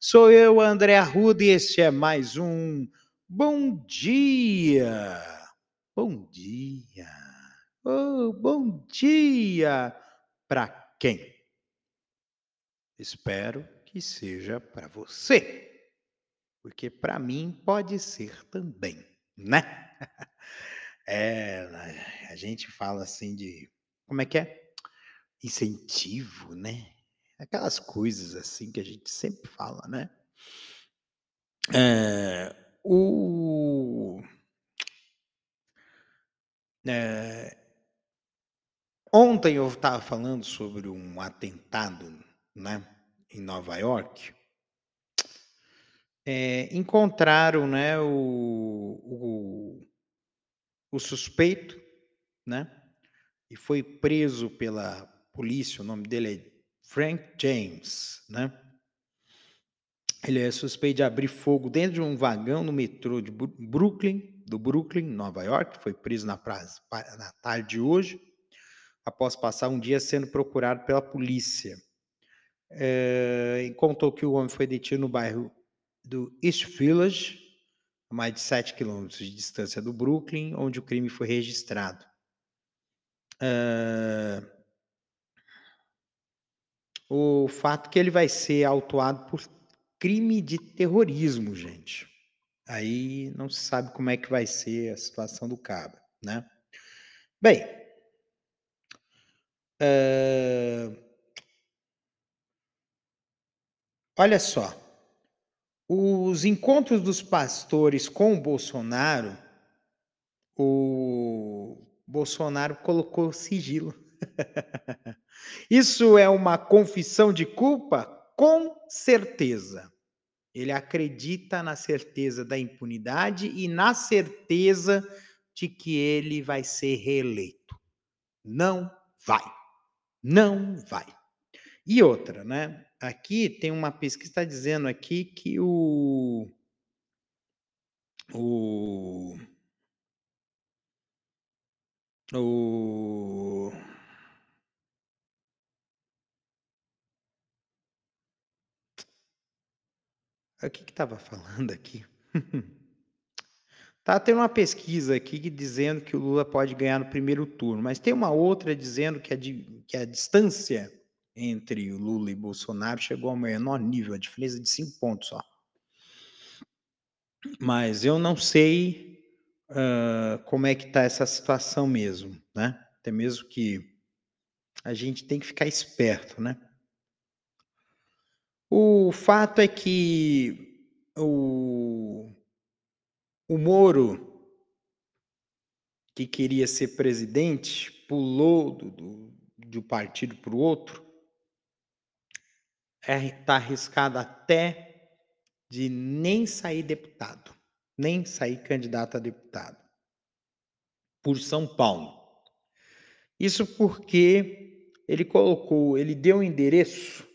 Sou eu, André Arruda, e este é mais um Bom Dia. Bom dia. Oh, bom dia para quem? Espero que seja para você, porque para mim pode ser também, né? É, a gente fala assim de como é que é? Incentivo, né? Aquelas coisas assim que a gente sempre fala, né? É, o é, ontem eu estava falando sobre um atentado, né, em Nova York. É, encontraram, né, o, o, o suspeito, né, e foi preso pela polícia. O nome dele é Frank James, né? Ele é suspeito de abrir fogo dentro de um vagão no metrô de Brooklyn do Brooklyn, Nova York, foi preso na, na tarde de hoje, após passar um dia sendo procurado pela polícia. É, e contou que o homem foi detido no bairro do East Village, a mais de 7 quilômetros de distância do Brooklyn, onde o crime foi registrado. É, o fato que ele vai ser autuado por crime de terrorismo, gente. Aí não se sabe como é que vai ser a situação do Cabo, né? Bem, uh, olha só, os encontros dos pastores com o Bolsonaro, o Bolsonaro colocou sigilo. Isso é uma confissão de culpa? Com certeza. Ele acredita na certeza da impunidade e na certeza de que ele vai ser reeleito. Não vai. Não vai. E outra, né? Aqui tem uma pesquisa que está dizendo aqui que o, o, o O que estava falando aqui? Tá tendo uma pesquisa aqui dizendo que o Lula pode ganhar no primeiro turno, mas tem uma outra dizendo que a, que a distância entre o Lula e Bolsonaro chegou ao menor nível, a diferença de cinco pontos só. Mas eu não sei uh, como é que está essa situação mesmo, né? Até mesmo que a gente tem que ficar esperto, né? O fato é que o, o Moro, que queria ser presidente, pulou do, do, de um partido para o outro, está é, tá arriscado até de nem sair deputado, nem sair candidato a deputado por São Paulo. Isso porque ele colocou, ele deu o endereço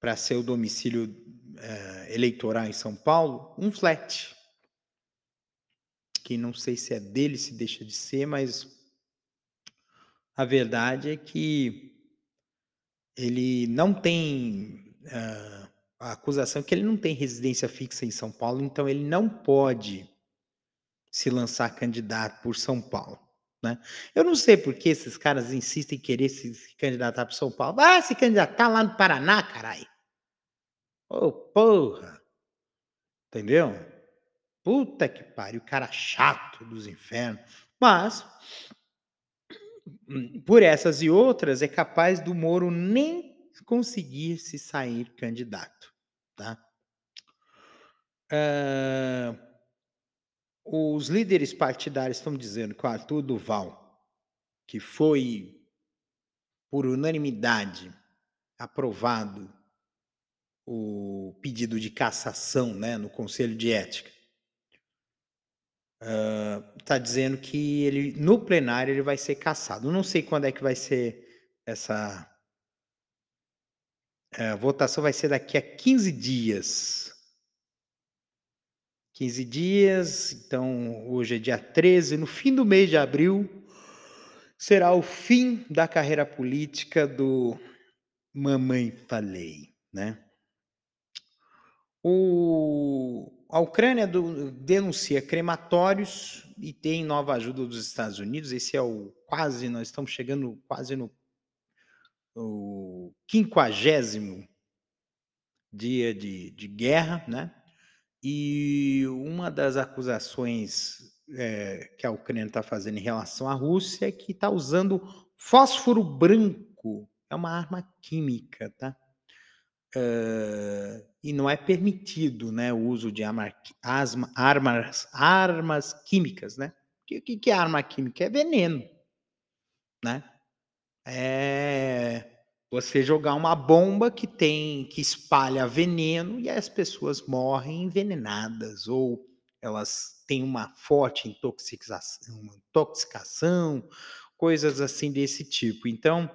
para ser o domicílio uh, eleitoral em São Paulo, um flat. Que não sei se é dele, se deixa de ser, mas a verdade é que ele não tem. Uh, a acusação é que ele não tem residência fixa em São Paulo, então ele não pode se lançar candidato por São Paulo. Né? Eu não sei por que esses caras insistem em querer se, se candidatar para São Paulo. Ah, se candidatar lá no Paraná, caralho. Ô, oh, porra! Entendeu? Puta que pariu, cara chato dos infernos. Mas, por essas e outras, é capaz do Moro nem conseguir se sair candidato. Tá? Uh, os líderes partidários estão dizendo que o Arthur Duval, que foi por unanimidade aprovado o pedido de cassação né, no Conselho de Ética. Está dizendo que ele no plenário ele vai ser cassado. Não sei quando é que vai ser essa é, a votação vai ser daqui a 15 dias. 15 dias, então hoje é dia 13, no fim do mês de abril será o fim da carreira política do Mamãe Falei, né? O, a Ucrânia do, denuncia crematórios e tem nova ajuda dos Estados Unidos. Esse é o quase, nós estamos chegando quase no, quinquagésimo dia de, de guerra, né? E uma das acusações é, que a Ucrânia está fazendo em relação à Rússia é que está usando fósforo branco. É uma arma química, tá? Uh, e não é permitido né, o uso de asma, armas, armas químicas. Né? O que, que é arma química? É veneno. Né? É você jogar uma bomba que tem que espalha veneno e as pessoas morrem envenenadas ou elas têm uma forte intoxicação, intoxicação coisas assim desse tipo. Então,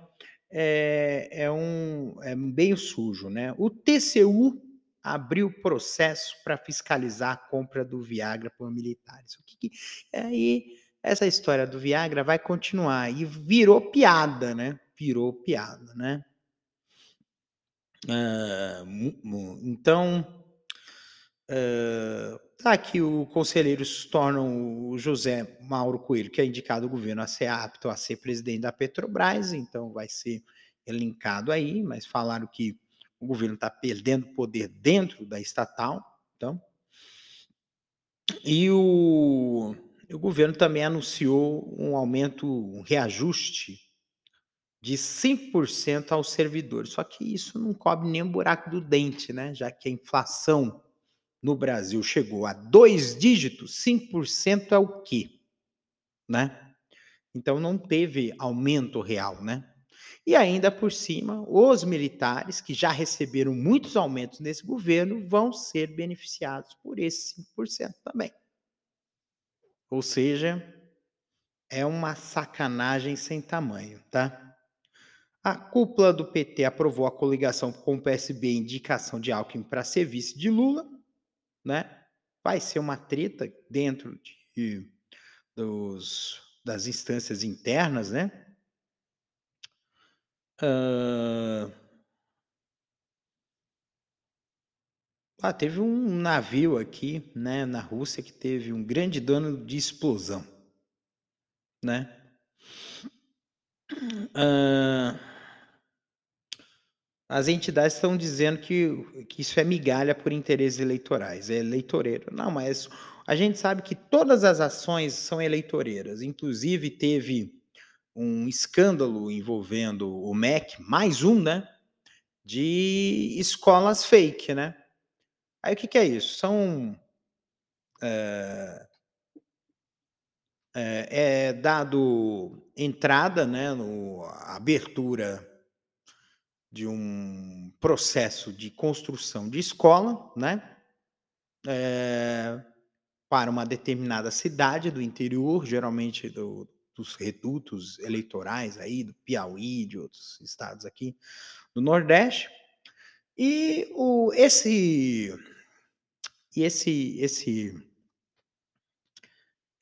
é, é, um é bem sujo, né? O TCU abriu processo para fiscalizar a compra do Viagra por militares. O que, que aí essa história do Viagra vai continuar e virou piada, né? Virou piada, né? Uh, então, uh, aqui o conselheiros se tornam o José Mauro Coelho, que é indicado o governo a ser apto a ser presidente da Petrobras, então vai ser elencado aí, mas falaram que o governo está perdendo poder dentro da estatal, então. E o, o governo também anunciou um aumento, um reajuste de 100% aos servidores. Só que isso não cobre nem o buraco do dente, né? Já que a inflação no Brasil chegou a dois dígitos, 5% é o quê? Né? Então não teve aumento real, né? E ainda por cima, os militares que já receberam muitos aumentos nesse governo vão ser beneficiados por esse 5% também. Ou seja, é uma sacanagem sem tamanho, tá? A cúpula do PT aprovou a coligação com o PSB indicação de Alckmin para ser vice de Lula, né? Vai ser uma treta dentro de, dos, das instâncias internas, né? Uh... Ah, teve um navio aqui, né, na Rússia que teve um grande dano de explosão, né? Uh... As entidades estão dizendo que, que isso é migalha por interesses eleitorais, é eleitoreiro. Não, mas a gente sabe que todas as ações são eleitoreiras. Inclusive, teve um escândalo envolvendo o MEC, mais um, né? De escolas fake, né? Aí o que, que é isso? São. É, é, é dado entrada, né? No, abertura de um processo de construção de escola, né? É, para uma determinada cidade do interior, geralmente do, dos redutos eleitorais aí do Piauí, de outros estados aqui do Nordeste. E o, esse e esse esse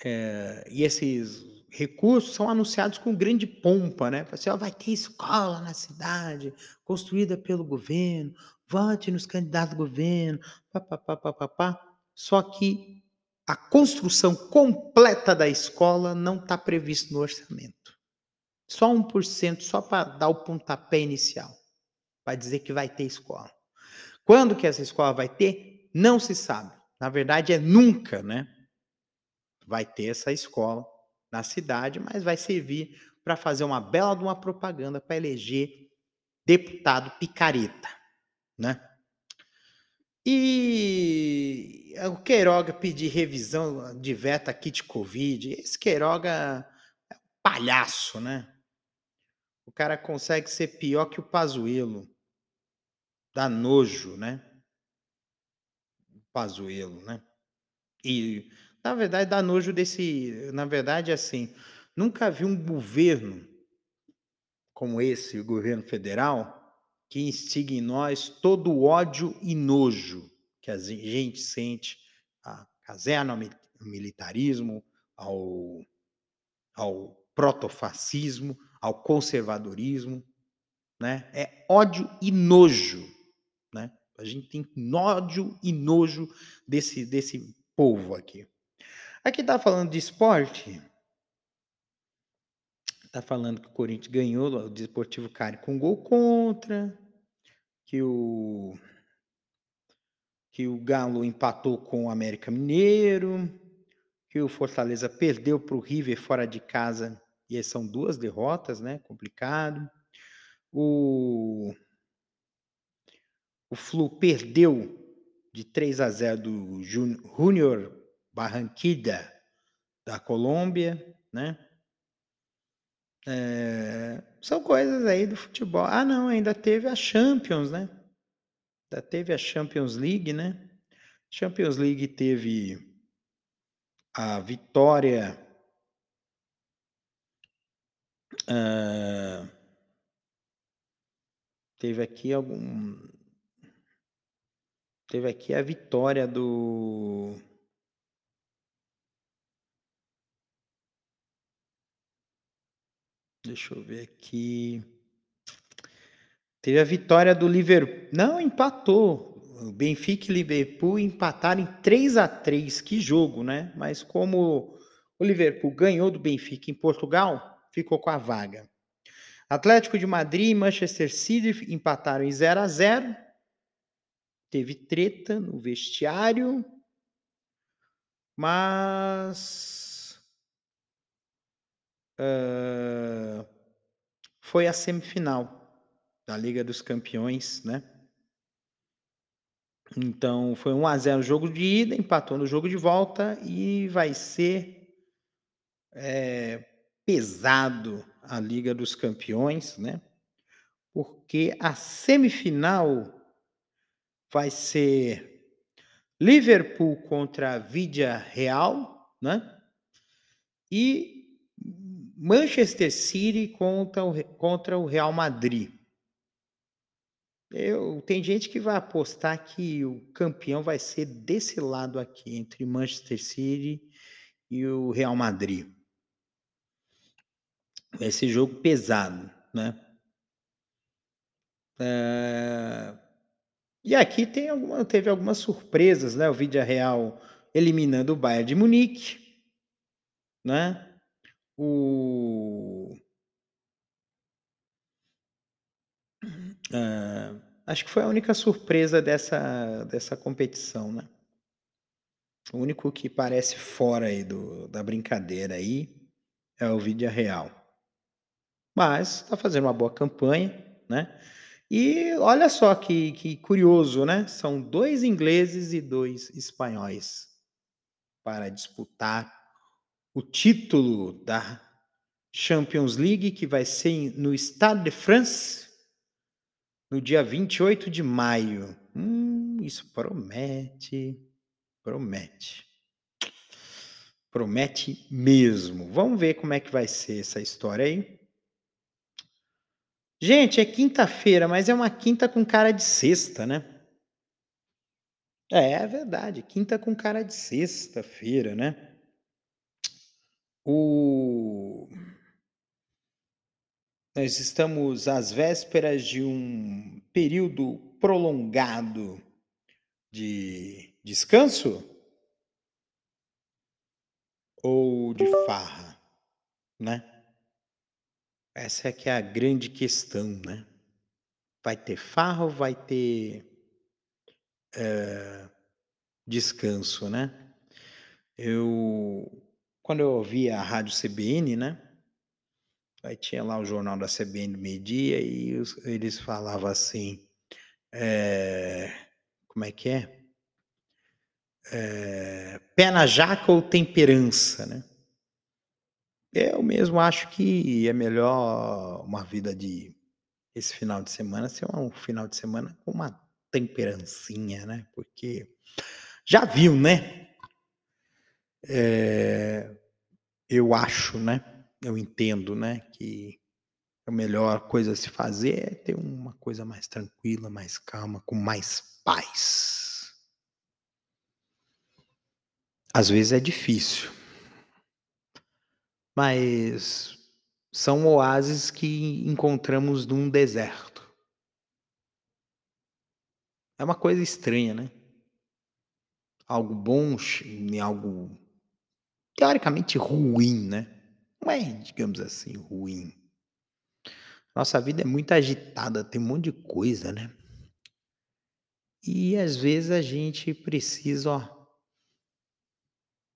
é, e esses recursos são anunciados com grande pompa, né? Assim, ó, vai ter escola na cidade, construída pelo governo, vote nos candidatos do governo, papapá, papapá. Só que a construção completa da escola não está previsto no orçamento. Só 1%, só para dar o pontapé inicial. Vai dizer que vai ter escola. Quando que essa escola vai ter? Não se sabe. Na verdade, é nunca, né? Vai ter essa escola na cidade, mas vai servir para fazer uma bela de uma propaganda para eleger deputado picareta, né? E o Queiroga pedir revisão de veta kit Covid. Esse Queiroga é um palhaço, né? O cara consegue ser pior que o Pazuello. dá nojo, né? Pazuello, né? E, na verdade, dá nojo desse. Na verdade, assim, nunca vi um governo como esse, o governo federal, que instiga em nós todo o ódio e nojo que a gente sente a caserna, ao militarismo, ao, ao protofascismo, ao conservadorismo, né? É ódio e nojo, né? A gente tem ódio e nojo desse, desse povo aqui. Aqui está falando de esporte. Está falando que o Corinthians ganhou o Desportivo Cari com gol contra, que o que o Galo empatou com o América Mineiro, que o Fortaleza perdeu para o River fora de casa, e são duas derrotas, né? Complicado. O, o Flu perdeu de 3 a 0 do Júnior Barranquilla da Colômbia, né? É, são coisas aí do futebol. Ah, não, ainda teve a Champions, né? Ainda teve a Champions League, né? Champions League teve a vitória. Uh, teve aqui algum. Teve aqui a vitória do. Deixa eu ver aqui. Teve a vitória do Liverpool. Não, empatou. O Benfica e Liverpool empataram em 3 a 3 Que jogo, né? Mas como o Liverpool ganhou do Benfica em Portugal, ficou com a vaga. Atlético de Madrid e Manchester City empataram em 0 a 0 Teve treta no vestiário. Mas uh, foi a semifinal da Liga dos Campeões, né? Então foi 1 a 0 o jogo de ida, empatou no jogo de volta e vai ser é, pesado a Liga dos Campeões, né? Porque a semifinal vai ser Liverpool contra Vidia Real, né? E Manchester City contra o, contra o Real Madrid. Eu, tem gente que vai apostar que o campeão vai ser desse lado aqui, entre Manchester City e o Real Madrid. Ser jogo pesado, né? É... E aqui tem alguma, teve algumas surpresas, né? O Vídeo Real eliminando o Bayern de Munique, né? O ah, acho que foi a única surpresa dessa dessa competição, né. O único que parece fora aí do da brincadeira aí, é o Real. Mas está fazendo uma boa campanha, né. E olha só que que curioso, né, são dois ingleses e dois espanhóis para disputar o título da Champions League, que vai ser no Stade de France, no dia 28 de maio. Hum, isso promete, promete. Promete mesmo. Vamos ver como é que vai ser essa história aí. Gente, é quinta-feira, mas é uma quinta com cara de sexta, né? É, é verdade, quinta com cara de sexta-feira, né? O... Nós estamos às vésperas de um período prolongado de descanso ou de farra, né? Essa é que é a grande questão, né? Vai ter farra ou vai ter é, descanso, né? Eu quando eu ouvia a rádio CBN, né? Aí tinha lá o jornal da CBN do meio-dia e os, eles falavam assim, é, como é que é? é? Pé na jaca ou temperança, né? Eu mesmo acho que é melhor uma vida de esse final de semana ser um final de semana com uma temperancinha, né? Porque já viu, né? É, eu acho, né? Eu entendo, né? Que a melhor coisa a se fazer é ter uma coisa mais tranquila, mais calma, com mais paz. Às vezes é difícil, mas são oásis que encontramos num deserto. É uma coisa estranha, né? Algo bom algo teoricamente ruim, né? Não é, digamos assim, ruim. Nossa vida é muito agitada, tem um monte de coisa, né? E às vezes a gente precisa, ó,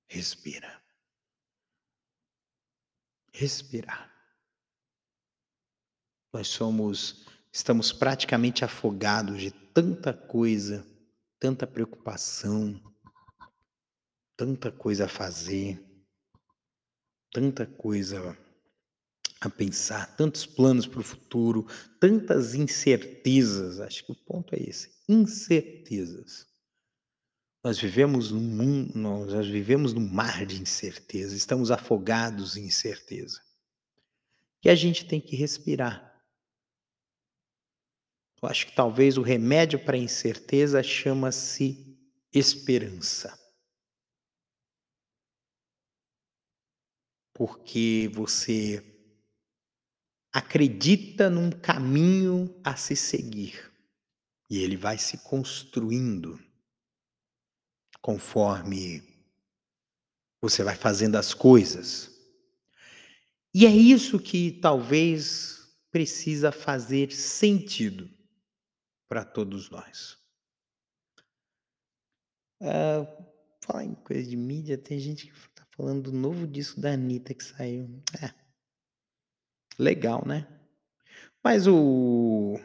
respira. Respirar. Nós somos, estamos praticamente afogados de tanta coisa, tanta preocupação, tanta coisa a fazer, tanta coisa a pensar, tantos planos para o futuro, tantas incertezas. Acho que o ponto é esse: incertezas. Nós vivemos num mundo, nós vivemos num mar de incerteza, estamos afogados em incerteza. E a gente tem que respirar. Eu acho que talvez o remédio para a incerteza chama-se esperança. Porque você acredita num caminho a se seguir e ele vai se construindo conforme você vai fazendo as coisas. E é isso que talvez precisa fazer sentido para todos nós. Uh, falar em coisa de mídia, tem gente que falando do novo disco da Anitta que saiu. É. Legal, né? Mas o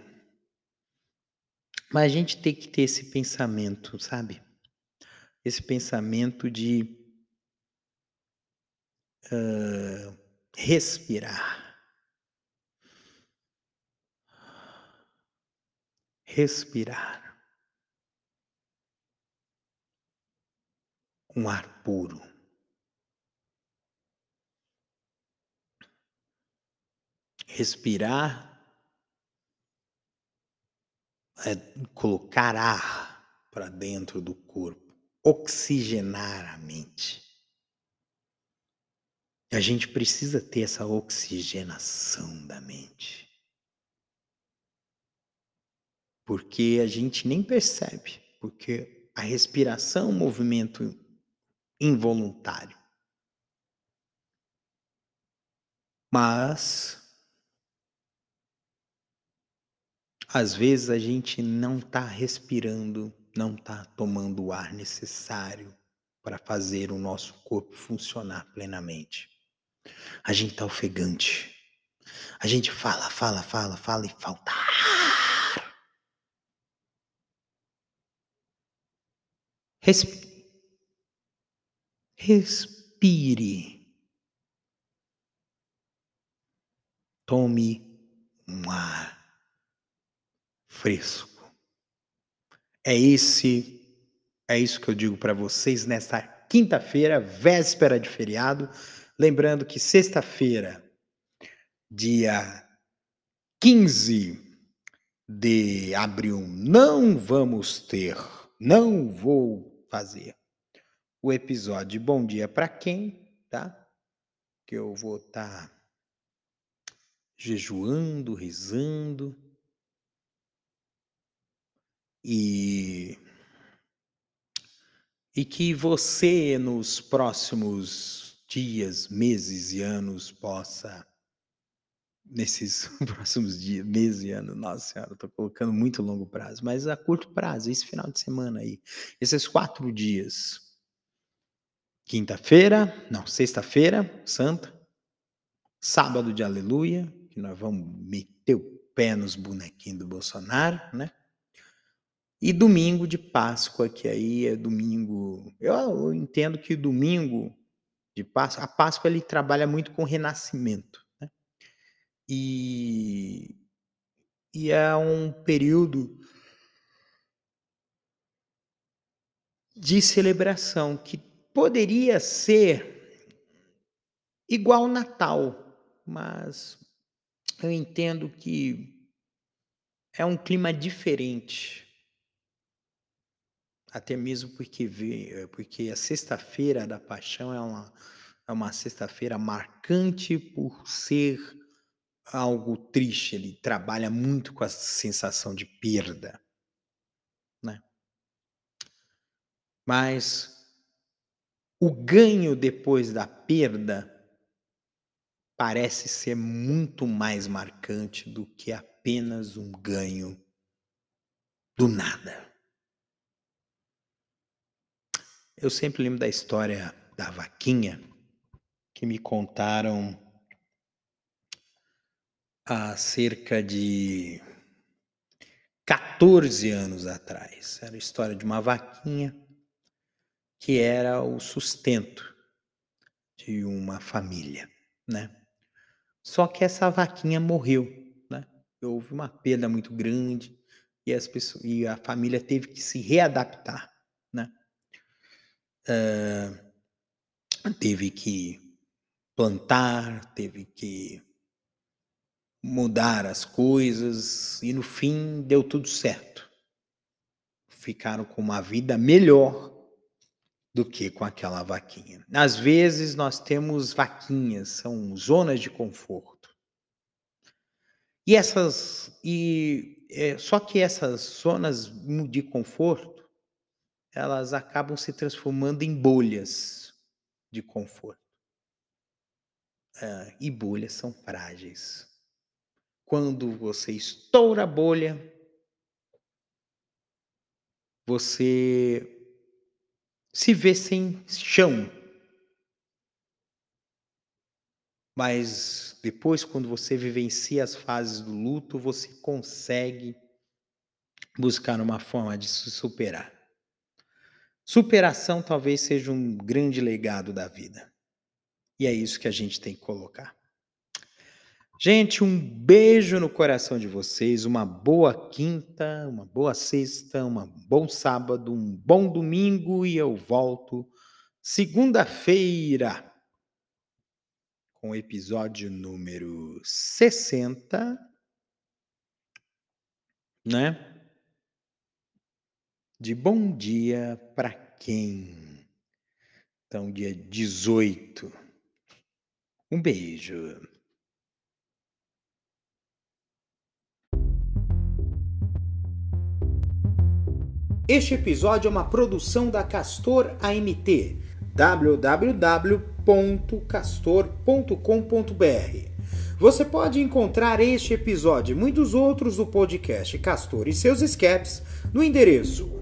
mas a gente tem que ter esse pensamento, sabe? Esse pensamento de uh, respirar. Respirar. Um ar puro. Respirar é colocar ar para dentro do corpo, oxigenar a mente. A gente precisa ter essa oxigenação da mente. Porque a gente nem percebe, porque a respiração é um movimento involuntário. Mas Às vezes a gente não está respirando, não está tomando o ar necessário para fazer o nosso corpo funcionar plenamente. A gente está ofegante. A gente fala, fala, fala, fala e falta ar. Respire. Respire. Tome um ar fresco. É esse é isso que eu digo para vocês nesta quinta-feira, véspera de feriado, lembrando que sexta-feira, dia 15 de abril, não vamos ter, não vou fazer o episódio Bom Dia para quem, tá? Que eu vou estar tá jejuando, rezando, e, e que você, nos próximos dias, meses e anos, possa, nesses próximos dias, meses e anos, nossa senhora, estou colocando muito longo prazo, mas a curto prazo, esse final de semana aí, esses quatro dias, quinta-feira, não, sexta-feira, santa, sábado de aleluia, que nós vamos meter o pé nos bonequinhos do Bolsonaro, né? E domingo de Páscoa, que aí é domingo. Eu entendo que domingo de Páscoa, a Páscoa ele trabalha muito com renascimento. Né? E, e é um período de celebração que poderia ser igual Natal, mas eu entendo que é um clima diferente. Até mesmo porque, porque a sexta-feira da paixão é uma, é uma sexta-feira marcante por ser algo triste. Ele trabalha muito com a sensação de perda. Né? Mas o ganho depois da perda parece ser muito mais marcante do que apenas um ganho do nada. Eu sempre lembro da história da vaquinha que me contaram há cerca de 14 anos atrás. Era a história de uma vaquinha que era o sustento de uma família, né? Só que essa vaquinha morreu, né? Houve uma perda muito grande e, as pessoas, e a família teve que se readaptar? Uh, teve que plantar, teve que mudar as coisas e no fim deu tudo certo. Ficaram com uma vida melhor do que com aquela vaquinha. Às vezes nós temos vaquinhas, são zonas de conforto. E essas e é, só que essas zonas de conforto, elas acabam se transformando em bolhas de conforto. É, e bolhas são frágeis. Quando você estoura a bolha, você se vê sem chão. Mas depois, quando você vivencia as fases do luto, você consegue buscar uma forma de se superar. Superação talvez seja um grande legado da vida. E é isso que a gente tem que colocar. Gente, um beijo no coração de vocês, uma boa quinta, uma boa sexta, um bom sábado, um bom domingo e eu volto segunda-feira com o episódio número 60, né? De bom dia para quem? Então, dia 18. Um beijo. Este episódio é uma produção da Castor AMT, www.castor.com.br. Você pode encontrar este episódio e muitos outros do podcast Castor e seus escapes no endereço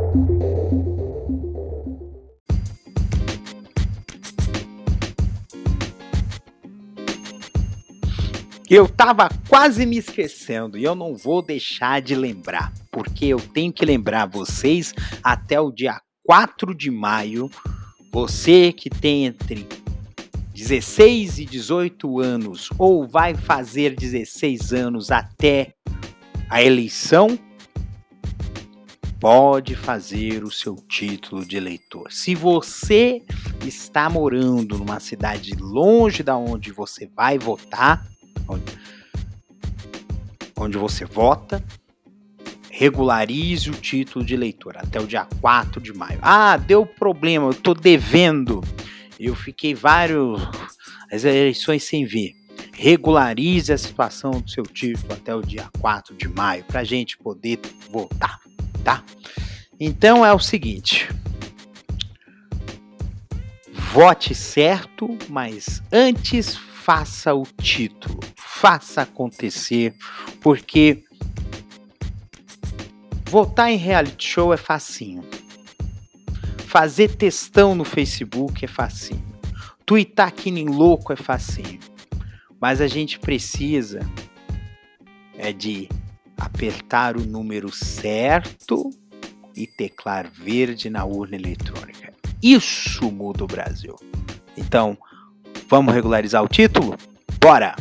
Eu tava quase me esquecendo e eu não vou deixar de lembrar, porque eu tenho que lembrar vocês até o dia 4 de maio, você que tem entre 16 e 18 anos ou vai fazer 16 anos até a eleição, pode fazer o seu título de eleitor. Se você está morando numa cidade longe da onde você vai votar, onde, onde você vota, regularize o título de eleitor até o dia 4 de maio. Ah, deu problema, eu estou devendo. Eu fiquei vários as eleições sem ver. Regularize a situação do seu título até o dia 4 de maio para a gente poder votar, tá? Então é o seguinte: vote certo, mas antes faça o título, faça acontecer, porque Votar em reality show é facinho. Fazer textão no Facebook é facinho. Tweetar que nem louco é facinho. Mas a gente precisa é de apertar o número certo e teclar verde na urna eletrônica. Isso muda o Brasil. Então, vamos regularizar o título? Bora!